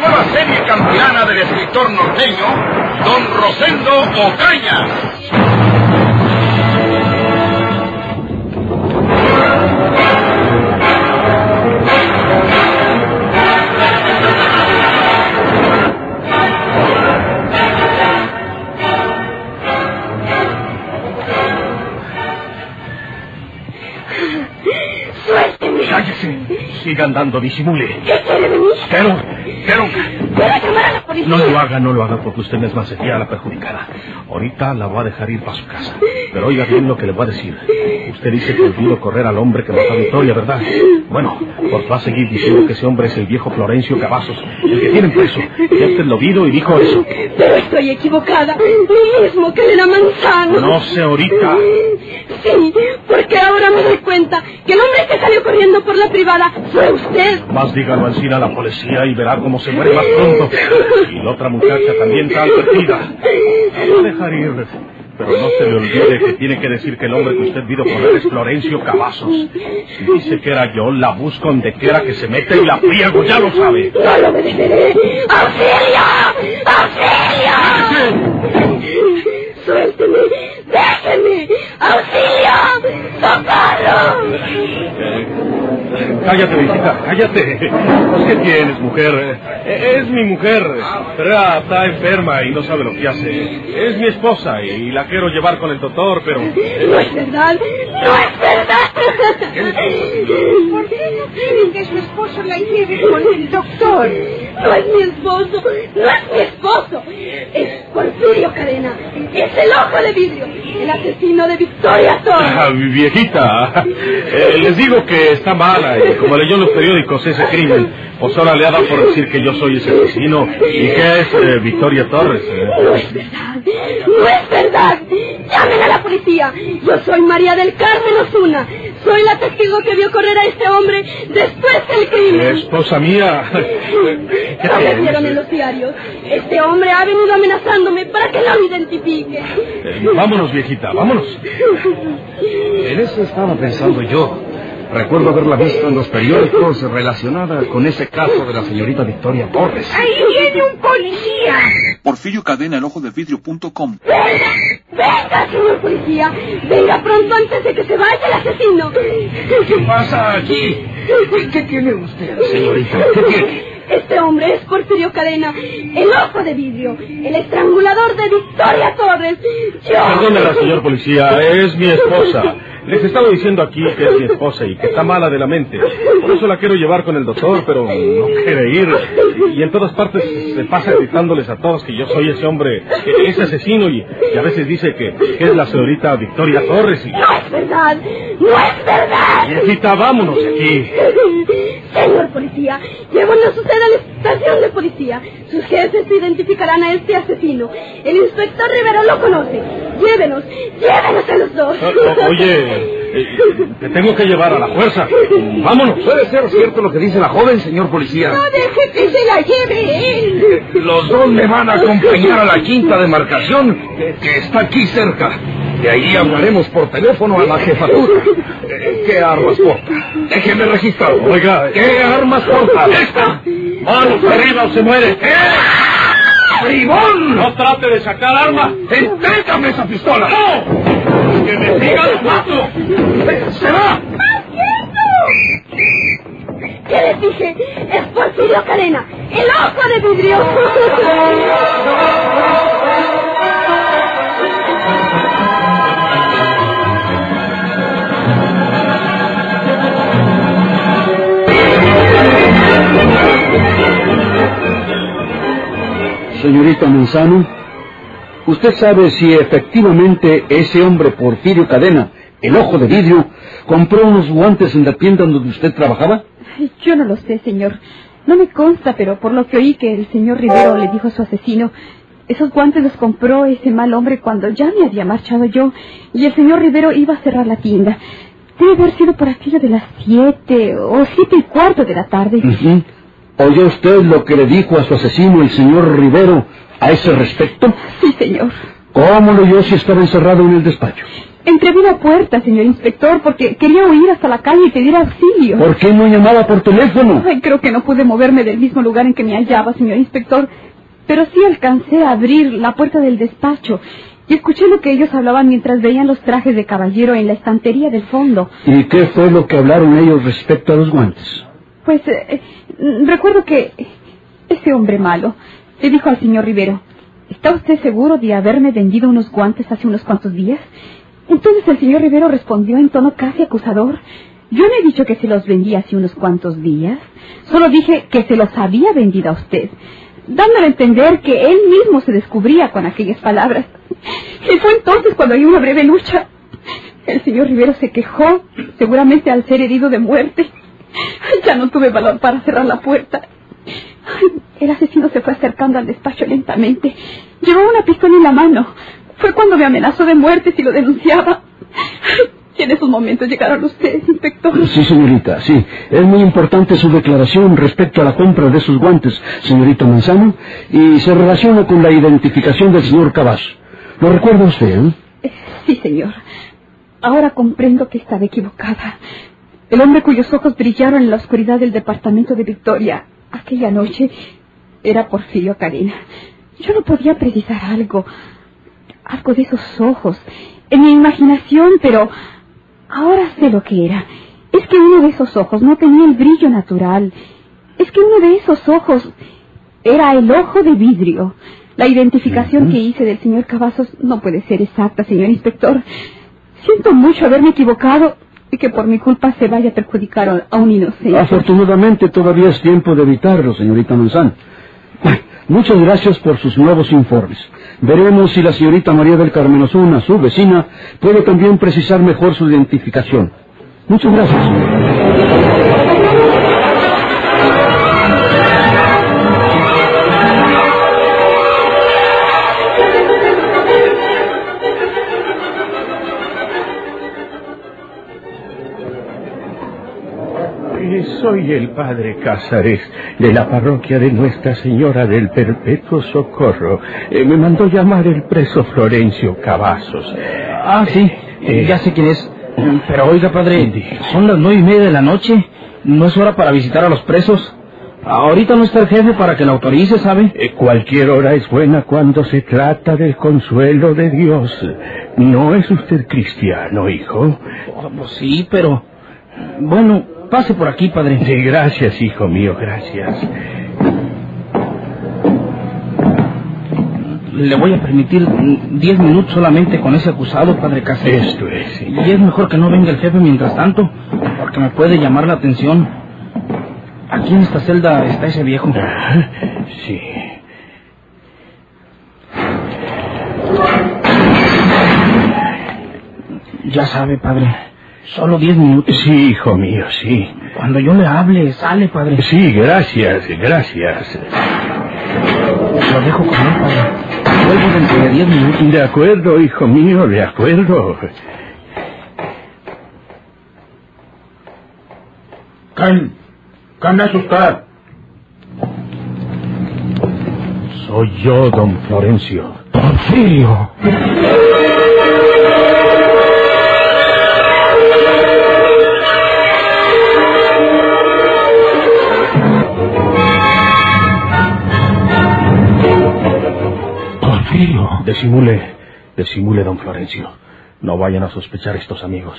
nueva serie campeana del escritor norteño, Don Rosendo Ocaña. Suélteme. Cállese. Siga andando, disimule. ¿Qué quiere de mí? Pero, Quiero llamar a la policía. no lo haga, no lo haga, porque usted misma sería la perjudicada. Ahorita la voy a dejar ir para su casa. Pero oiga bien lo que le voy a decir. Usted dice que olvidó correr al hombre que mató a Victoria, ¿verdad? Bueno, pues va a seguir diciendo que ese hombre es el viejo Florencio Cavazos, el que tienen preso. Ya usted lo vio y dijo eso. Pero estoy equivocada. Lo mismo que Elena Manzano. No sé ahorita. Sí, porque ahora me doy cuenta que el hombre que salió corriendo por la privada fue usted. Más dígalo encima a la policía y verá cómo se muere más pronto. Y la otra muchacha también está advertida. A dejar ir. Pero no se le olvide que tiene que decir que el hombre que usted vio correr es Florencio Cavazos. Si dice que era yo, la busco donde quiera que se mete y la pliego, ya lo sabe. No lo obedeceré. ¡Auxilio! ¡Auxilio! ¡Suélteme! ¡Déjeme! ¡Auxilio! ¡Socorro! Cállate, visita, cállate. ¿Qué tienes, mujer? Eh, Es mi mujer, pero está enferma y no sabe lo que hace. Es mi esposa y la quiero llevar con el doctor, pero... No es verdad. No es verdad. ¿Por qué no quieren que su esposo la lleve con el doctor? No es mi esposo. No es mi esposo. Es Porfirio Cadena. Es el ojo de vidrio. El asesino de Victoria Torres. Ah, mi viejita, eh, les digo que está mala y como leyó en los periódicos ese crimen, pues ahora le ha dado por decir que yo soy ese asesino y que es eh, Victoria Torres. eh. No es verdad. No es verdad. Llamen a la policía. Yo soy María del Carmen Osuna. Soy la testigo que vio correr a este hombre después del crimen. Esposa mía, vieron en los diarios. Este hombre ha venido amenazándome para que no lo identifique. Eh, vámonos, viejita, vámonos. En eso estaba pensando yo. Recuerdo haberla visto en los periódicos relacionada con ese caso de la señorita Victoria Torres. ¡Ahí viene un policía! Porfirio Cadena, el ojo de vidrio.com. Venga, venga, señor policía. Venga pronto antes de que se vaya el asesino. ¿Qué pasa aquí? ¿Qué tiene usted, señorita? ¿Qué tiene? Este hombre es Porfirio Cadena, el ojo de vidrio, el estrangulador de Victoria Torres. Yo... Perdónela, señor policía, es mi esposa. Les estaba diciendo aquí que es mi esposa y que está mala de la mente. Por eso la quiero llevar con el doctor, pero no quiere ir. Y en todas partes se pasa gritándoles a todos que yo soy ese hombre, ese asesino, y, y a veces dice que, que es la señorita Victoria Torres. Y, No es verdad, no es verdad. viejita, vámonos de aquí. Señor policía, llévanos usted a la estación de policía. Sus jefes identificarán a este asesino. El inspector Rivero lo conoce. Llévenos, llévenos a los dos. O- oye, eh, te tengo que llevar a la fuerza. Vámonos. ¿Puede ser cierto lo que dice la joven, señor policía? ¡No deje que se la lleve él! Los dos me van a acompañar a la quinta demarcación que, que está aquí cerca. De ahí hablaremos por teléfono a la jefatura. Eh, ¿Qué armas porta? Déjeme registrar. Oiga, ¿Qué armas porta? ¡Esta! ¡Manos arriba o se muere! ¡Bribón! ¡No trate de sacar arma! ¡Entrégame esa pistola! ¡No! ¡Que me siga el paso! ¡Se va! ¿Qué les dije? Es Porfirio Cadena, el ojo de vidrio. Señorita Manzano, ¿usted sabe si efectivamente ese hombre Porfirio Cadena, el ojo de vidrio, compró unos guantes en la tienda donde usted trabajaba? Yo no lo sé, señor. No me consta, pero por lo que oí que el señor Rivero le dijo a su asesino, Esos guantes los compró ese mal hombre cuando ya me había marchado yo y el señor Rivero iba a cerrar la tienda. Debe haber sido por aquello de las siete o siete y cuarto de la tarde. Ujú. ¿Oyó usted lo que le dijo a su asesino el señor Rivero a ese respecto? Sí, señor. ¿Cómo lo oyó si estaba encerrado en el despacho? Entreví la puerta, señor inspector, porque quería huir hasta la calle y pedir auxilio. ¿Por qué no llamaba por teléfono? Ay, creo que no pude moverme del mismo lugar en que me hallaba, señor inspector. Pero sí alcancé a abrir la puerta del despacho y escuché lo que ellos hablaban mientras veían los trajes de caballero en la estantería del fondo. ¿Y qué fue lo que hablaron ellos respecto a los guantes? Pues eh, eh, recuerdo que ese hombre malo le dijo al señor Rivero, ¿está usted seguro de haberme vendido unos guantes hace unos cuantos días? Entonces el señor Rivero respondió en tono casi acusador. Yo no he dicho que se los vendía hace unos cuantos días. Solo dije que se los había vendido a usted, dándole a entender que él mismo se descubría con aquellas palabras. Y fue entonces cuando hay una breve lucha. El señor Rivero se quejó, seguramente al ser herido de muerte. Ya no tuve valor para cerrar la puerta. El asesino se fue acercando al despacho lentamente. Llevaba una pistola en la mano. Fue cuando me amenazó de muerte si lo denunciaba. Y en esos momentos llegaron ustedes, inspector. Sí, señorita, sí. Es muy importante su declaración respecto a la compra de esos guantes, señorita Manzano, y se relaciona con la identificación del señor Cavazo. ¿Lo recuerda usted, eh? Eh, Sí, señor. Ahora comprendo que estaba equivocada. El hombre cuyos ojos brillaron en la oscuridad del departamento de Victoria aquella noche era Porfirio Cadena. Yo no podía precisar algo, algo de esos ojos, en mi imaginación, pero ahora sé lo que era. Es que uno de esos ojos no tenía el brillo natural. Es que uno de esos ojos era el ojo de vidrio. La identificación que hice del señor Cavazos no puede ser exacta, señor inspector. Siento mucho haberme equivocado y que por mi culpa se vaya a perjudicar a- un inocente. Afortunadamente todavía es tiempo de evitarlo, señorita. Bueno, Muchas gracias por sus nuevos informes. Veremos si la señorita María del Carmen Osuna, su vecina, puede también precisar mejor su identificación. Muchas gracias. Soy el padre Cázares de la parroquia de Nuestra Señora del Perpetuo Socorro. Eh, me mandó llamar el preso Florencio Cavazos. Ah, sí, Eh, ya sé quién es. Pero oiga, padre, son las nueve y media de la noche. No es hora para visitar a los presos. Ahorita no está el jefe para que la autorice, ¿sabe? Eh, cualquier hora es buena cuando se trata del consuelo de Dios. ¿No es usted cristiano, hijo? Oh, pues sí, pero... Bueno, pase por aquí, padre. Sí, gracias, hijo mío, gracias. Le voy a permitir diez minutos solamente con ese acusado, padre Cáceres. Esto es. sí. Y es mejor que no venga el jefe mientras tanto, porque me puede llamar la atención. Aquí en esta celda está ese viejo. Ah, Sí. Ya sabe, padre. Solo diez minutos. Sí, hijo mío, sí. Cuando yo le hable, sale, padre. Sí, gracias, gracias. Lo dejo con él, padre. Vuelvo dentro de diez minutos. De acuerdo, hijo mío, de acuerdo. ¿Quién? ¿Quién es usted? Soy yo, don Florencio. Porfirio. Disimule, disimule, don Florencio. No vayan a sospechar estos amigos.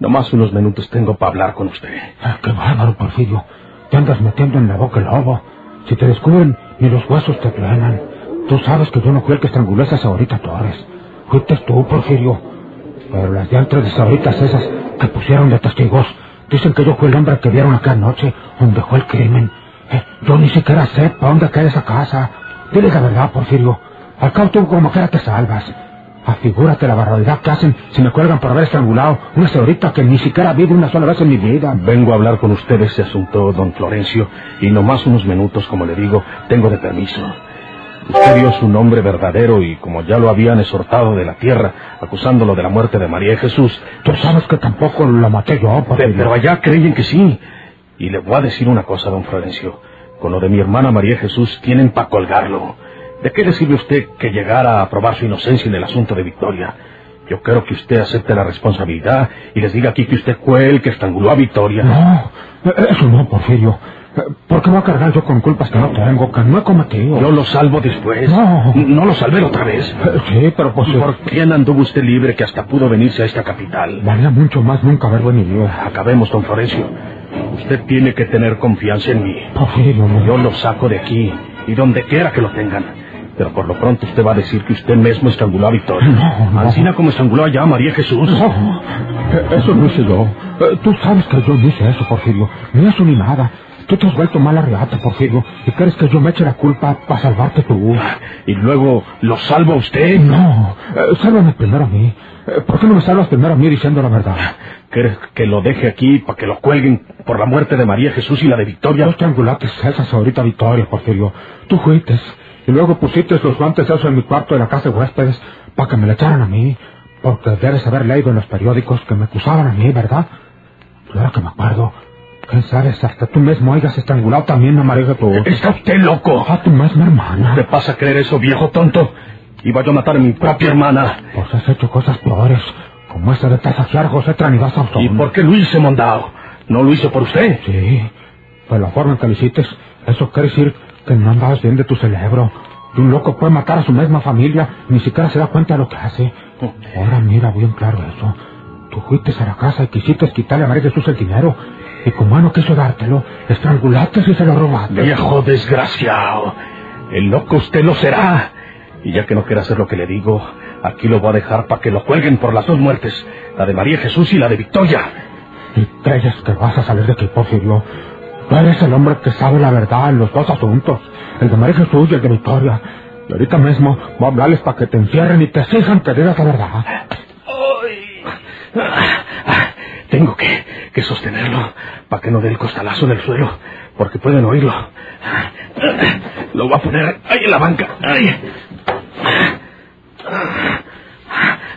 Nomás unos minutos tengo para hablar con usted. Ah, qué bárbaro, Porfirio. Te andas metiendo en la boca el lobo. Si te descubren, ni los huesos te truenan. Tú sabes que yo no fui el que estranguló a esa Saurita Torres. Fuiste tú, Porfirio. Pero las diantres de Sauritas esas que pusieron de testigos dicen que yo fui el hombre que vieron aquella noche donde fue el crimen. Eh, yo ni siquiera sé para dónde queda esa casa. Diles la verdad, Porfirio. Al cabo tú como quiera te salvas. Afigúrate la barbaridad que hacen si me cuelgan por haber estrangulado una señorita que ni siquiera vi de una sola vez en mi vida. Vengo a hablar con usted de ese asunto, don Florencio, y nomás unos minutos, como le digo, tengo de permiso. Usted dio su nombre verdadero y como ya lo habían exhortado de la tierra, acusándolo de la muerte de María y Jesús, Tú sabes que tampoco la maté yo, Porfirio. pero allá creyen que sí. Y le voy a decir una cosa, don Florencio. Con lo de mi hermana María Jesús tienen para colgarlo. ¿De qué le sirve a usted que llegara a probar su inocencia en el asunto de Victoria? Yo quiero que usted acepte la responsabilidad y les diga aquí que usted fue el que estranguló a Victoria. No, eso no, Porfirio. ¿Por qué voy a cargar yo con culpas que no tengo, que no he cometido? Yo lo salvo después. No. No lo salvé otra vez. Sí, pero pues... ¿Y por quién anduvo usted libre que hasta pudo venirse a esta capital? Valía mucho más nunca haber venido. Acabemos, don Florencio. Usted tiene que tener confianza en mí. Porfirio, no. Yo lo saco de aquí y donde quiera que lo tengan. Pero por lo pronto usted va a decir que usted mismo estranguló a Victoria. No, no. Ancina como estranguló allá a María Jesús. No, eh, eso no hice yo. Eh, Tú sabes que yo no hice eso, Porfirio. Ni eso ni nada. Tú te has vuelto mala reata, Porfirio, y crees que yo me eche la culpa para salvarte tú. Y luego lo salva usted. No, eh, sálvame primero a mí. Eh, ¿Por qué no me salvas primero a mí diciendo la verdad? ¿Quieres que lo deje aquí para que lo cuelguen por la muerte de María Jesús y la de Victoria? Dos triangulates esas ahorita, Victoria, Porfirio. Tú fuiste y luego pusiste los guantes esos en mi cuarto de la casa de huéspedes para que me le echaran a mí. Porque debes haber leído en los periódicos que me acusaban a mí, ¿verdad? Ahora que me acuerdo, ¿quién sabes? Hasta tú mismo hayas estrangulado también a María tú. Está usted loco. A tu misma hermana. ¿Te pasa a creer eso, viejo tonto? Iba yo a matar a mi propia hermana. Pues has hecho cosas peores, como esa de tasajear José Trinidad Sauzón. ¿Y por qué lo hice, mondao? ¿No lo hice por usted? Sí, pero la forma en que lo hiciste, eso quiere decir que no andabas bien de tu cerebro. Y un loco puede matar a su misma familia, ni siquiera se da cuenta de lo que hace. Ahora mira bien claro eso. Tú fuiste a la casa y quisiste quitarle a María Jesús el dinero. Y como no quiso dártelo, estrangulaste y se lo robaste. Viejo desgraciado. El loco usted lo será. Y ya que no quiere hacer lo que le digo, aquí lo voy a dejar para que lo cuelguen por las dos muertes. La de María Jesús y la de Victoria. ¿Y crees que vas a salir de aquí, Porfirio? Tú eres el hombre que sabe la verdad en los dos asuntos. El de María Jesús y el de Victoria. Y ahorita mismo voy a hablarles para que te encierren y te exijan que digas la verdad. Tengo que, que sostenerlo para que no dé el costalazo en el suelo, porque pueden oírlo. Lo voy a poner ahí en la banca. Ahí.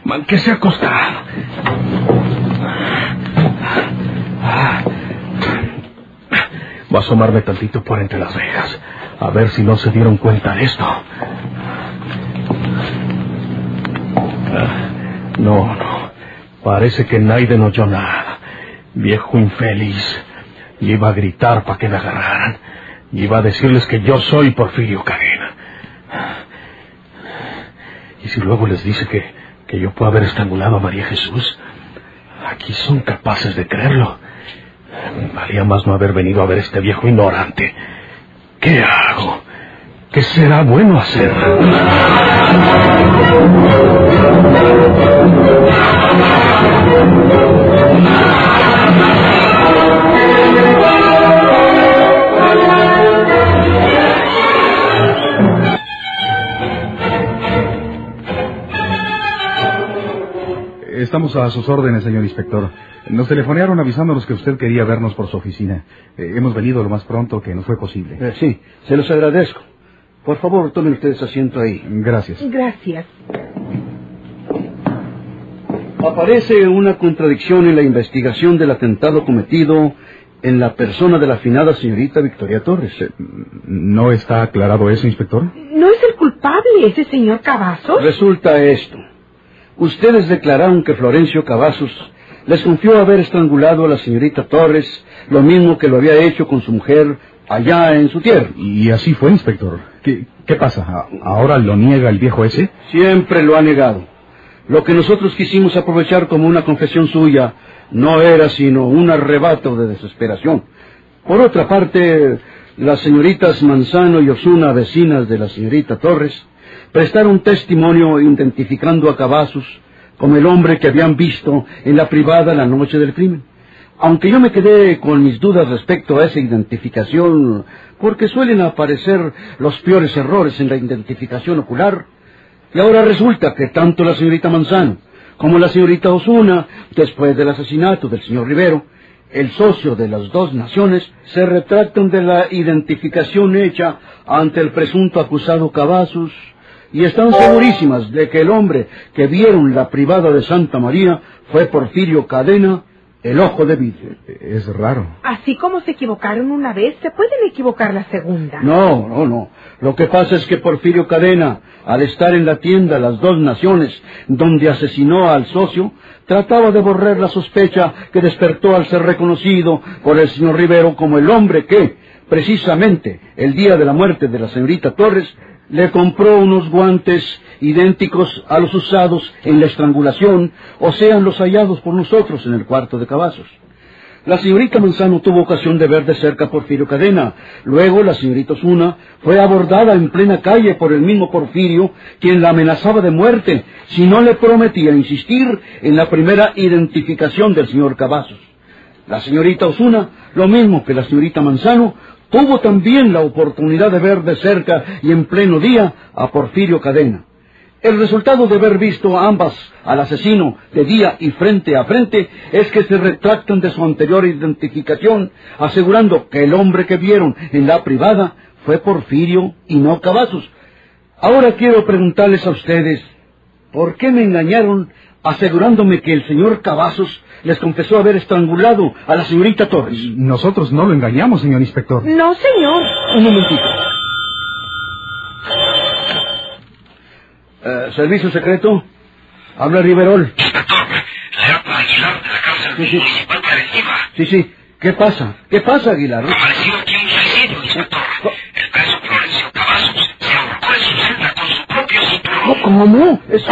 Man, que se acostado. Voy a asomarme tantito por entre las rejas, a ver si no se dieron cuenta de esto. No, no. Parece que Naiden no oyó nada. Viejo infeliz. Y iba a gritar para que me agarraran. Y iba a decirles que yo soy Porfirio Cadena. Y si luego les dice que, que yo puedo haber estrangulado a María Jesús, aquí son capaces de creerlo. Valía más no haber venido a ver este viejo ignorante. ¿Qué hago? ¿Qué será bueno hacer? Estamos a sus órdenes, señor inspector. Nos telefonearon avisándonos que usted quería vernos por su oficina. Eh, hemos venido lo más pronto que nos fue posible. Eh, sí, se los agradezco. Por favor, tomen ustedes asiento ahí. Gracias. Gracias. Aparece una contradicción en la investigación del atentado cometido en la persona de la afinada señorita Victoria Torres. Eh, ¿No está aclarado eso, inspector? ¿No es el culpable ese señor Cavazos? Resulta esto. Ustedes declararon que Florencio Cavazos les confió haber estrangulado a la señorita Torres, lo mismo que lo había hecho con su mujer allá en su tierra. Y así fue, inspector. ¿Qué, qué pasa? ¿A- ¿Ahora lo niega el viejo ese? Siempre lo ha negado. Lo que nosotros quisimos aprovechar como una confesión suya no era sino un arrebato de desesperación. Por otra parte, las señoritas Manzano y Osuna, vecinas de la señorita Torres, prestaron testimonio identificando a Cavazos como el hombre que habían visto en la privada la noche del crimen. Aunque yo me quedé con mis dudas respecto a esa identificación, porque suelen aparecer los peores errores en la identificación ocular, y ahora resulta que tanto la señorita Manzano como la señorita Osuna, después del asesinato del señor Rivero, el socio de las dos naciones, se retractan de la identificación hecha ante el presunto acusado Cavazos y están segurísimas de que el hombre que vieron la privada de Santa María fue Porfirio Cadena, el ojo de vidrio. Es raro. Así como se equivocaron una vez, se pueden equivocar la segunda. No, no, no. Lo que pasa es que Porfirio Cadena, al estar en la tienda Las Dos Naciones, donde asesinó al socio, trataba de borrar la sospecha que despertó al ser reconocido por el señor Rivero como el hombre que, precisamente el día de la muerte de la señorita Torres, le compró unos guantes idénticos a los usados en la estrangulación, o sean los hallados por nosotros en el cuarto de Cavazos. La señorita Manzano tuvo ocasión de ver de cerca a Porfirio Cadena. Luego la señorita Osuna fue abordada en plena calle por el mismo Porfirio, quien la amenazaba de muerte si no le prometía insistir en la primera identificación del señor Cavazos. La señorita Osuna, lo mismo que la señorita Manzano, tuvo también la oportunidad de ver de cerca y en pleno día a Porfirio Cadena. El resultado de haber visto a ambas al asesino de día y frente a frente es que se retractan de su anterior identificación, asegurando que el hombre que vieron en la privada fue Porfirio y no Cavazos. Ahora quiero preguntarles a ustedes, ¿por qué me engañaron asegurándome que el señor Cavazos les confesó haber estrangulado a la señorita Torres? Nosotros no lo engañamos, señor inspector. No, señor. Un momentito. Eh, ¿Servicio secreto? Habla Riverol. Inspector, le para Aguilar de la cárcel Sí, sí. municipal preventiva. Sí, sí. ¿Qué pasa? ¿Qué pasa, Aguilar? Ha aparecido aquí un suicidio, inspector. El preso Florencio Cavazos se ahorcó en su celda con su propio cinturón. ¿Cómo? Eso...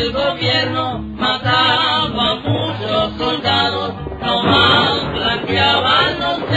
el gobierno mataba a muchos soldados, nomás blanqueaban los